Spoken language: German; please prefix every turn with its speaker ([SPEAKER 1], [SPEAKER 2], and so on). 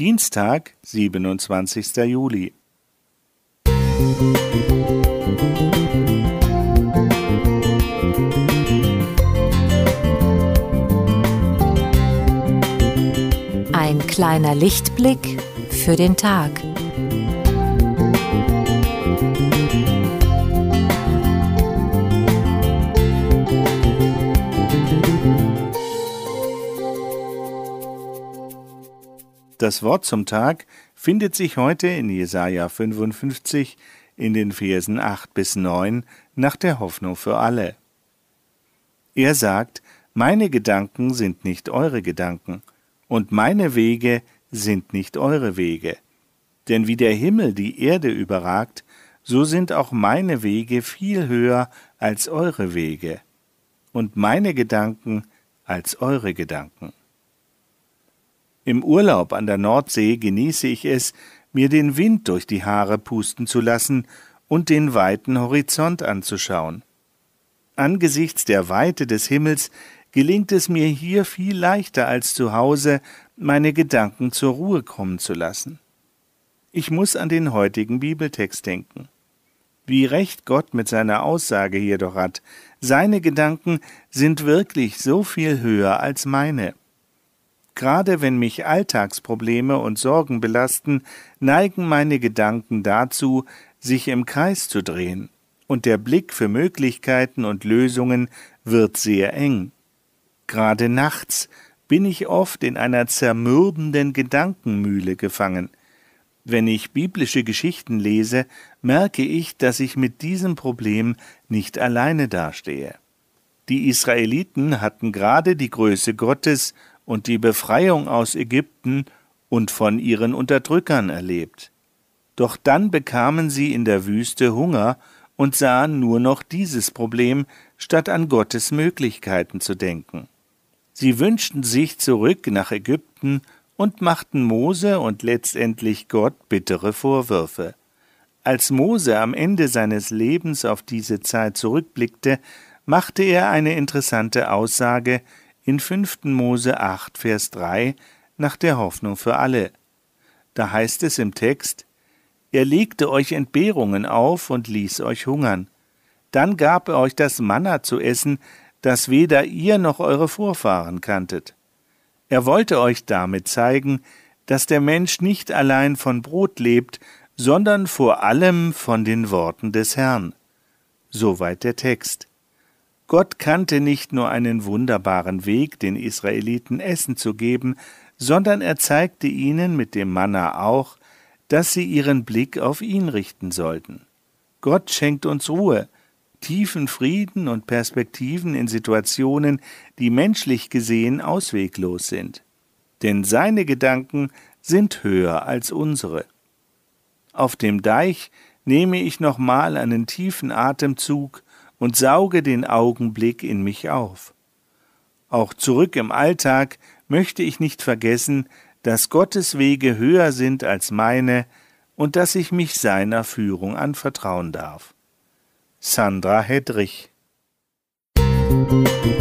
[SPEAKER 1] Dienstag, 27. Juli.
[SPEAKER 2] Ein kleiner Lichtblick für den Tag.
[SPEAKER 1] Das Wort zum Tag findet sich heute in Jesaja 55 in den Versen 8 bis 9 nach der Hoffnung für alle. Er sagt, meine Gedanken sind nicht eure Gedanken, und meine Wege sind nicht eure Wege. Denn wie der Himmel die Erde überragt, so sind auch meine Wege viel höher als eure Wege, und meine Gedanken als eure Gedanken. Im Urlaub an der Nordsee genieße ich es, mir den Wind durch die Haare pusten zu lassen und den weiten Horizont anzuschauen. Angesichts der Weite des Himmels gelingt es mir hier viel leichter als zu Hause, meine Gedanken zur Ruhe kommen zu lassen. Ich muss an den heutigen Bibeltext denken. Wie recht Gott mit seiner Aussage hier doch hat, seine Gedanken sind wirklich so viel höher als meine. Gerade wenn mich Alltagsprobleme und Sorgen belasten, neigen meine Gedanken dazu, sich im Kreis zu drehen, und der Blick für Möglichkeiten und Lösungen wird sehr eng. Gerade nachts bin ich oft in einer zermürbenden Gedankenmühle gefangen. Wenn ich biblische Geschichten lese, merke ich, dass ich mit diesem Problem nicht alleine dastehe. Die Israeliten hatten gerade die Größe Gottes und die Befreiung aus Ägypten und von ihren Unterdrückern erlebt. Doch dann bekamen sie in der Wüste Hunger und sahen nur noch dieses Problem, statt an Gottes Möglichkeiten zu denken. Sie wünschten sich zurück nach Ägypten und machten Mose und letztendlich Gott bittere Vorwürfe. Als Mose am Ende seines Lebens auf diese Zeit zurückblickte, machte er eine interessante Aussage, in 5. Mose 8, Vers 3 nach der Hoffnung für alle. Da heißt es im Text, er legte euch Entbehrungen auf und ließ euch hungern. Dann gab er euch das Manna zu essen, das weder ihr noch eure Vorfahren kanntet. Er wollte euch damit zeigen, dass der Mensch nicht allein von Brot lebt, sondern vor allem von den Worten des Herrn. Soweit der Text. Gott kannte nicht nur einen wunderbaren Weg, den Israeliten Essen zu geben, sondern er zeigte ihnen mit dem Manna auch, dass sie ihren Blick auf ihn richten sollten. Gott schenkt uns Ruhe, tiefen Frieden und Perspektiven in Situationen, die menschlich gesehen ausweglos sind. Denn seine Gedanken sind höher als unsere. Auf dem Deich nehme ich nochmal einen tiefen Atemzug und sauge den Augenblick in mich auf. Auch zurück im Alltag möchte ich nicht vergessen, dass Gottes Wege höher sind als meine und dass ich mich seiner Führung anvertrauen darf. Sandra Hedrich Musik